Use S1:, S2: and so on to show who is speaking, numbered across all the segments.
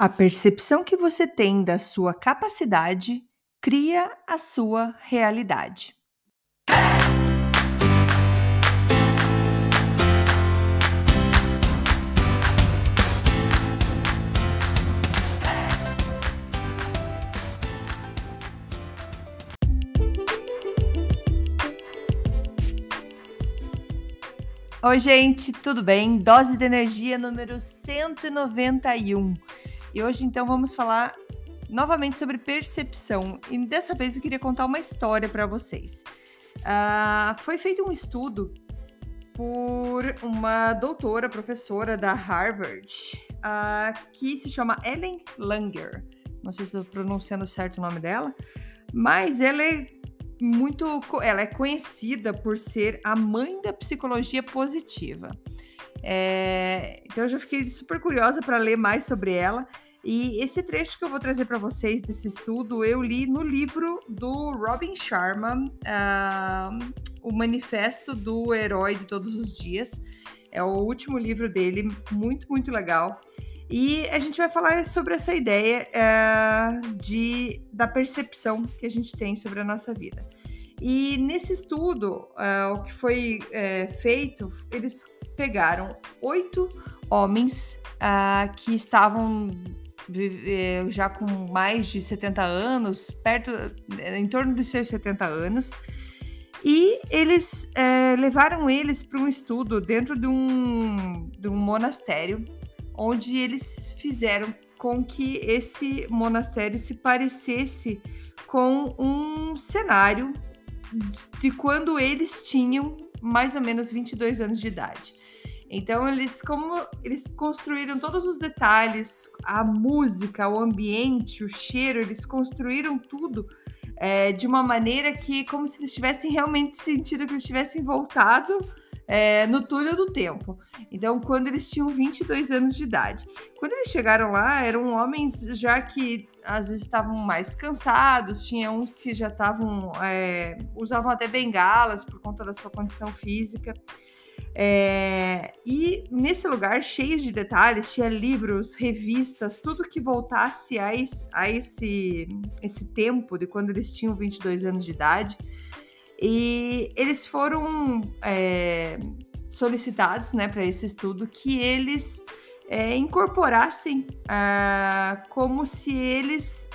S1: A percepção que você tem da sua capacidade cria a sua realidade. Oi, gente, tudo bem? Dose de energia número 191. E hoje, então, vamos falar novamente sobre percepção. E dessa vez eu queria contar uma história para vocês. Uh, foi feito um estudo por uma doutora, professora da Harvard, uh, que se chama Ellen Langer. Não sei se estou pronunciando certo o nome dela, mas ela é muito. Ela é conhecida por ser a mãe da psicologia positiva. É, então eu já fiquei super curiosa para ler mais sobre ela. E esse trecho que eu vou trazer para vocês desse estudo, eu li no livro do Robin Sharma, uh, O Manifesto do Herói de Todos os Dias. É o último livro dele, muito, muito legal. E a gente vai falar sobre essa ideia é, de, da percepção que a gente tem sobre a nossa vida. E nesse estudo, é, o que foi é, feito, eles pegaram oito homens uh, que estavam já com mais de 70 anos, perto, em torno dos seus 70 anos, e eles é, levaram eles para um estudo dentro de um, de um monastério onde eles fizeram com que esse monastério se parecesse com um cenário de quando eles tinham mais ou menos 22 anos de idade. Então eles como eles construíram todos os detalhes, a música, o ambiente, o cheiro, eles construíram tudo é, de uma maneira que como se eles tivessem realmente sentido que eles tivessem voltado é, no túnel do tempo. Então, quando eles tinham 22 anos de idade. Quando eles chegaram lá, eram homens já que às vezes estavam mais cansados, tinha uns que já estavam. É, usavam até bengalas por conta da sua condição física. É, e nesse lugar cheio de detalhes, tinha livros, revistas, tudo que voltasse a esse, a esse, esse tempo de quando eles tinham 22 anos de idade. E eles foram é, solicitados né, para esse estudo que eles é, incorporassem ah, como se eles.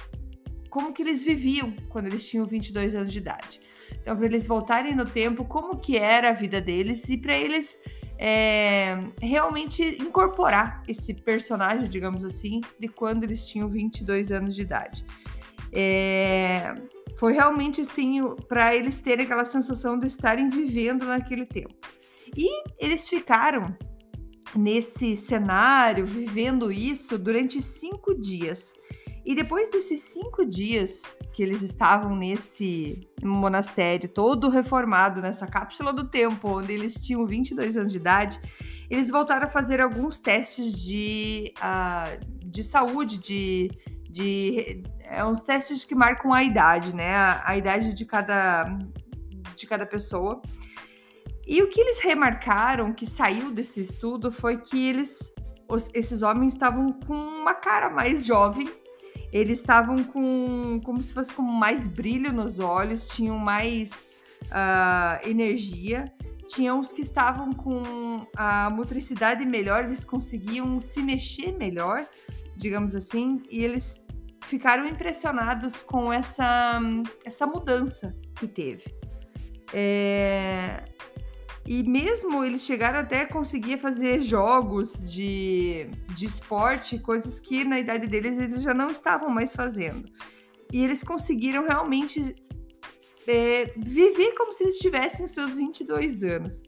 S1: como que eles viviam quando eles tinham 22 anos de idade. Então, para eles voltarem no tempo, como que era a vida deles e para eles é, realmente incorporar esse personagem, digamos assim, de quando eles tinham 22 anos de idade. É, foi realmente assim para eles terem aquela sensação de estarem vivendo naquele tempo. E eles ficaram nesse cenário, vivendo isso durante cinco dias. E depois desses cinco dias que eles estavam nesse monastério todo reformado, nessa cápsula do tempo, onde eles tinham 22 anos de idade, eles voltaram a fazer alguns testes de, uh, de saúde, de, de é, uns testes que marcam a idade, né? A, a idade de cada, de cada pessoa. E o que eles remarcaram que saiu desse estudo foi que eles, os, esses homens estavam com uma cara mais jovem eles estavam com como se fosse com mais brilho nos olhos, tinham mais uh, energia. Tinha uns que estavam com a motricidade melhor, eles conseguiam se mexer melhor, digamos assim, e eles ficaram impressionados com essa, essa mudança que teve. É, e mesmo eles chegaram até conseguir fazer jogos de, de esporte, coisas que na idade deles eles já não estavam mais fazendo. E eles conseguiram realmente é, viver como se eles tivessem seus 22 anos.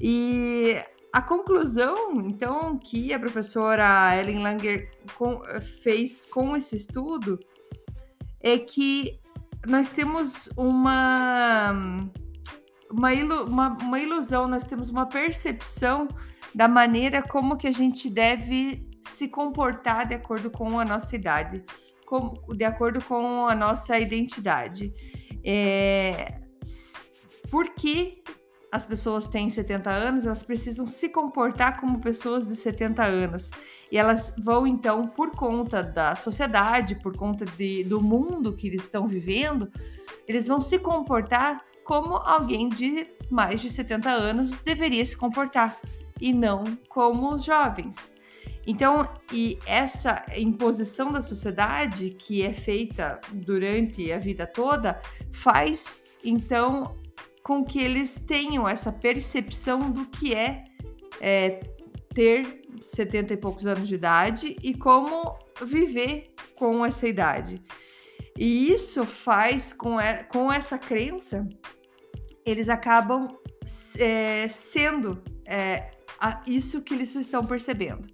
S1: E a conclusão, então, que a professora Ellen Langer com, fez com esse estudo é que nós temos uma uma, ilu uma, uma ilusão, nós temos uma percepção da maneira como que a gente deve se comportar de acordo com a nossa idade, com, de acordo com a nossa identidade. É, porque as pessoas têm 70 anos, elas precisam se comportar como pessoas de 70 anos. E elas vão, então, por conta da sociedade, por conta de, do mundo que eles estão vivendo, eles vão se comportar como alguém de mais de 70 anos deveria se comportar, e não como os jovens. Então, e essa imposição da sociedade que é feita durante a vida toda faz então com que eles tenham essa percepção do que é, é ter 70 e poucos anos de idade e como viver com essa idade. E isso faz com, com essa crença, eles acabam é, sendo é, isso que eles estão percebendo.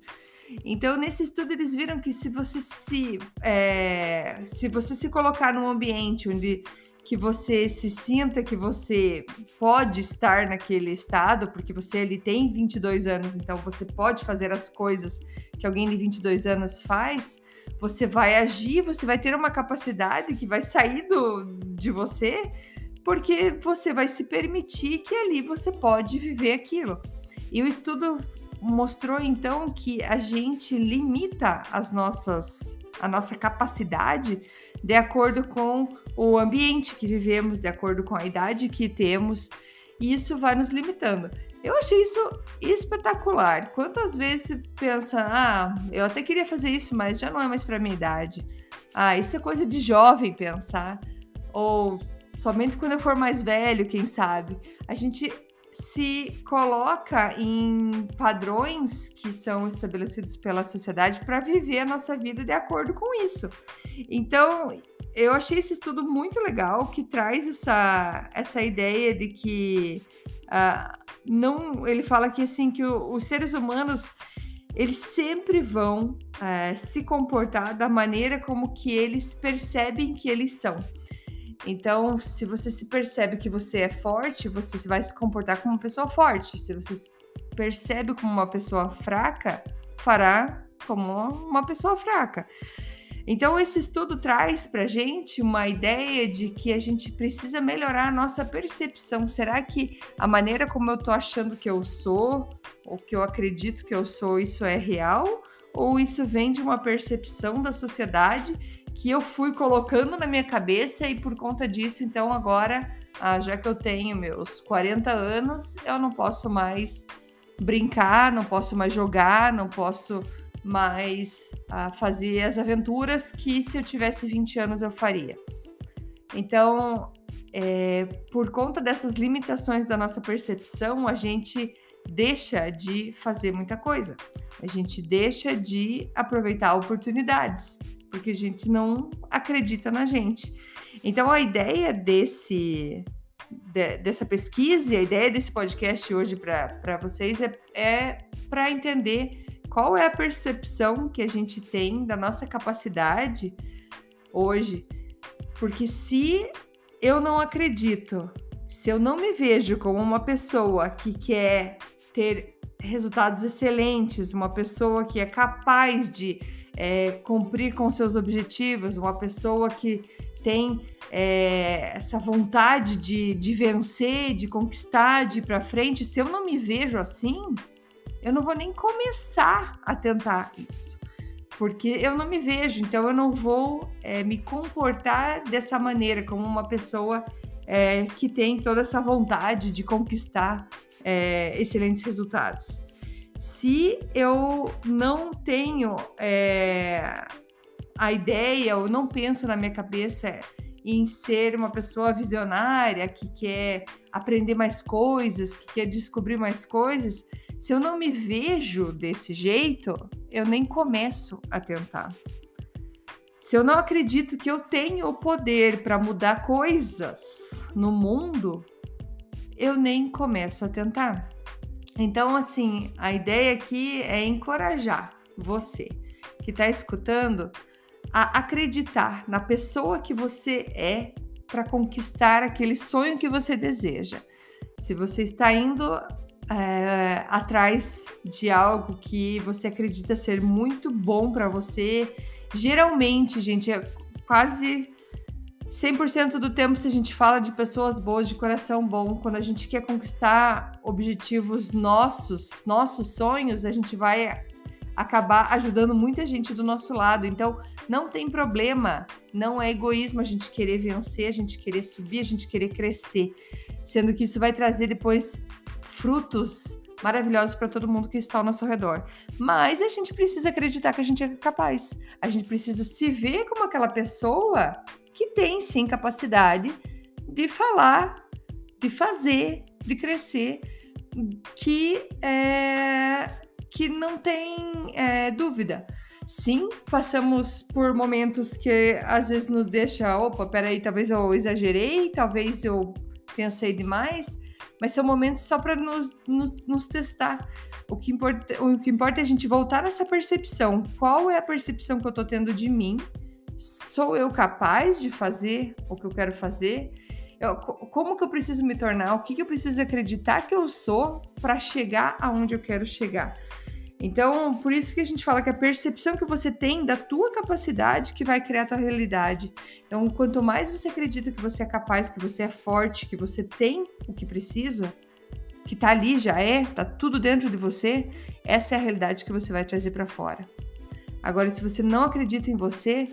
S1: Então, nesse estudo, eles viram que se você se, é, se você se colocar num ambiente onde que você se sinta que você pode estar naquele estado, porque você ele tem 22 anos, então você pode fazer as coisas que alguém de 22 anos faz, você vai agir, você vai ter uma capacidade que vai sair do, de você, porque você vai se permitir que ali você pode viver aquilo. E o estudo mostrou então que a gente limita as nossas a nossa capacidade de acordo com o ambiente que vivemos, de acordo com a idade que temos, e isso vai nos limitando. Eu achei isso espetacular. Quantas vezes você pensa, ah, eu até queria fazer isso, mas já não é mais para minha idade. Ah, isso é coisa de jovem pensar. Ou somente quando eu for mais velho, quem sabe. A gente se coloca em padrões que são estabelecidos pela sociedade para viver a nossa vida de acordo com isso. Então, eu achei esse estudo muito legal que traz essa, essa ideia de que uh, não ele fala que assim que o, os seres humanos eles sempre vão uh, se comportar da maneira como que eles percebem que eles são. Então, se você se percebe que você é forte, você vai se comportar como uma pessoa forte. Se você se percebe como uma pessoa fraca, fará como uma pessoa fraca. Então, esse estudo traz para gente uma ideia de que a gente precisa melhorar a nossa percepção. Será que a maneira como eu estou achando que eu sou, ou que eu acredito que eu sou, isso é real? Ou isso vem de uma percepção da sociedade que eu fui colocando na minha cabeça e por conta disso, então agora, ah, já que eu tenho meus 40 anos, eu não posso mais brincar, não posso mais jogar, não posso mais ah, fazer as aventuras que se eu tivesse 20 anos eu faria. Então, é, por conta dessas limitações da nossa percepção, a gente deixa de fazer muita coisa. A gente deixa de aproveitar oportunidades porque a gente não acredita na gente. Então, a ideia desse de, dessa pesquisa, a ideia desse podcast hoje para vocês é, é para entender qual é a percepção que a gente tem da nossa capacidade hoje. Porque se eu não acredito, se eu não me vejo como uma pessoa que quer ter resultados excelentes, uma pessoa que é capaz de é, cumprir com seus objetivos, uma pessoa que tem é, essa vontade de, de vencer, de conquistar, de ir para frente, se eu não me vejo assim, eu não vou nem começar a tentar isso. Porque eu não me vejo, então eu não vou é, me comportar dessa maneira, como uma pessoa é, que tem toda essa vontade de conquistar é, excelentes resultados se eu não tenho é, a ideia ou não penso na minha cabeça em ser uma pessoa visionária que quer aprender mais coisas, que quer descobrir mais coisas, se eu não me vejo desse jeito, eu nem começo a tentar. Se eu não acredito que eu tenho o poder para mudar coisas no mundo, eu nem começo a tentar. Então, assim, a ideia aqui é encorajar você que está escutando a acreditar na pessoa que você é para conquistar aquele sonho que você deseja. Se você está indo é, atrás de algo que você acredita ser muito bom para você, geralmente, gente, é quase 100% do tempo, se a gente fala de pessoas boas, de coração bom, quando a gente quer conquistar objetivos nossos, nossos sonhos, a gente vai acabar ajudando muita gente do nosso lado. Então, não tem problema, não é egoísmo a gente querer vencer, a gente querer subir, a gente querer crescer, sendo que isso vai trazer depois frutos maravilhosos para todo mundo que está ao nosso redor. Mas a gente precisa acreditar que a gente é capaz. A gente precisa se ver como aquela pessoa que tem sim capacidade de falar, de fazer, de crescer, que é, que não tem é, dúvida. Sim, passamos por momentos que às vezes nos deixa, opa, peraí, talvez eu exagerei, talvez eu pensei demais, mas são momentos só para nos, nos, nos, testar. O que, importa, o que importa é a gente voltar nessa percepção. Qual é a percepção que eu estou tendo de mim? Sou eu capaz de fazer o que eu quero fazer? Eu, como que eu preciso me tornar? O que, que eu preciso acreditar que eu sou para chegar aonde eu quero chegar? Então, por isso que a gente fala que a percepção que você tem da tua capacidade que vai criar a tua realidade. Então, quanto mais você acredita que você é capaz, que você é forte, que você tem o que precisa, que tá ali já é, tá tudo dentro de você, essa é a realidade que você vai trazer para fora. Agora, se você não acredita em você,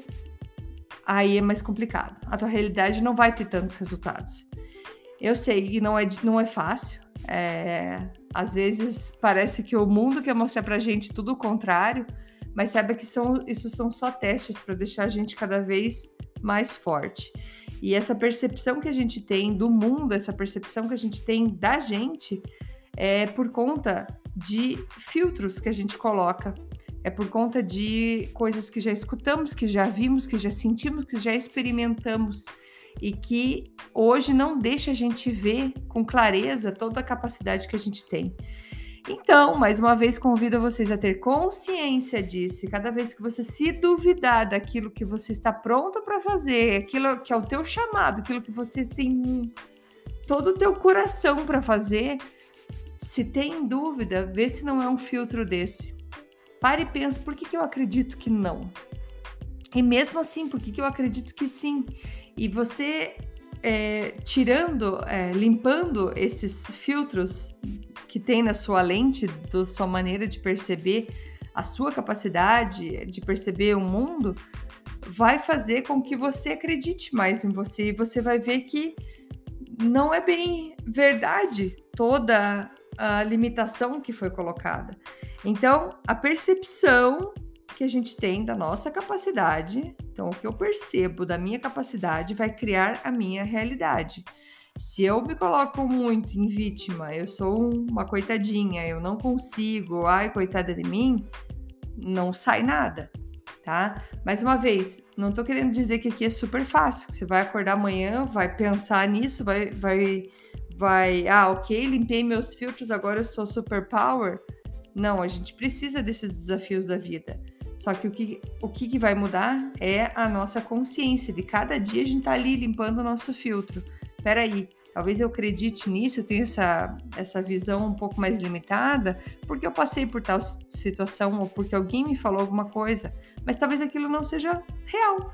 S1: aí é mais complicado. A tua realidade não vai ter tantos resultados. Eu sei que não é, não é fácil. É, às vezes parece que o mundo quer mostrar pra gente tudo o contrário, mas saiba que são, isso são só testes para deixar a gente cada vez mais forte. E essa percepção que a gente tem do mundo, essa percepção que a gente tem da gente, é por conta de filtros que a gente coloca é por conta de coisas que já escutamos, que já vimos, que já sentimos, que já experimentamos e que hoje não deixa a gente ver com clareza toda a capacidade que a gente tem. Então, mais uma vez, convido vocês a ter consciência disso. E cada vez que você se duvidar daquilo que você está pronto para fazer, aquilo que é o teu chamado, aquilo que você tem todo o teu coração para fazer, se tem dúvida, vê se não é um filtro desse. Pare e pense, por que, que eu acredito que não? E mesmo assim, por que, que eu acredito que sim? E você é, tirando, é, limpando esses filtros que tem na sua lente, da sua maneira de perceber a sua capacidade de perceber o mundo, vai fazer com que você acredite mais em você e você vai ver que não é bem verdade toda a limitação que foi colocada. Então, a percepção que a gente tem da nossa capacidade, então o que eu percebo da minha capacidade vai criar a minha realidade. Se eu me coloco muito em vítima, eu sou uma coitadinha, eu não consigo, ai, coitada de mim, não sai nada, tá? Mais uma vez, não tô querendo dizer que aqui é super fácil, que você vai acordar amanhã, vai pensar nisso, vai, vai, vai, ah, ok, limpei meus filtros, agora eu sou super power. Não, a gente precisa desses desafios da vida. Só que o que, o que vai mudar é a nossa consciência. De cada dia a gente tá ali limpando o nosso filtro. Peraí, talvez eu acredite nisso, eu tenho essa, essa visão um pouco mais limitada, porque eu passei por tal situação ou porque alguém me falou alguma coisa, mas talvez aquilo não seja real.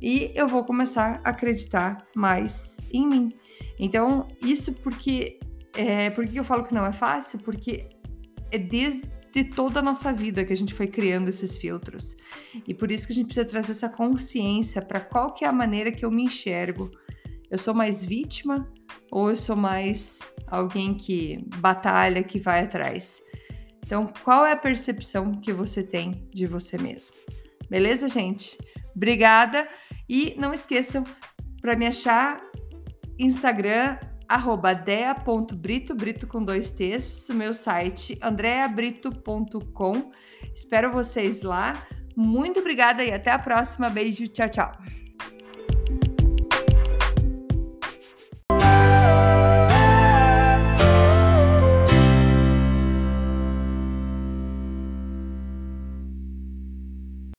S1: E eu vou começar a acreditar mais em mim. Então, isso porque. É, por que eu falo que não é fácil? Porque é desde toda a nossa vida que a gente foi criando esses filtros. E por isso que a gente precisa trazer essa consciência para qual que é a maneira que eu me enxergo. Eu sou mais vítima ou eu sou mais alguém que batalha, que vai atrás? Então, qual é a percepção que você tem de você mesmo? Beleza, gente? Obrigada e não esqueçam para me achar Instagram arroba dea.brito, brito com dois T's, meu site andreabrito.com. Espero vocês lá. Muito obrigada e até a próxima. Beijo, tchau, tchau.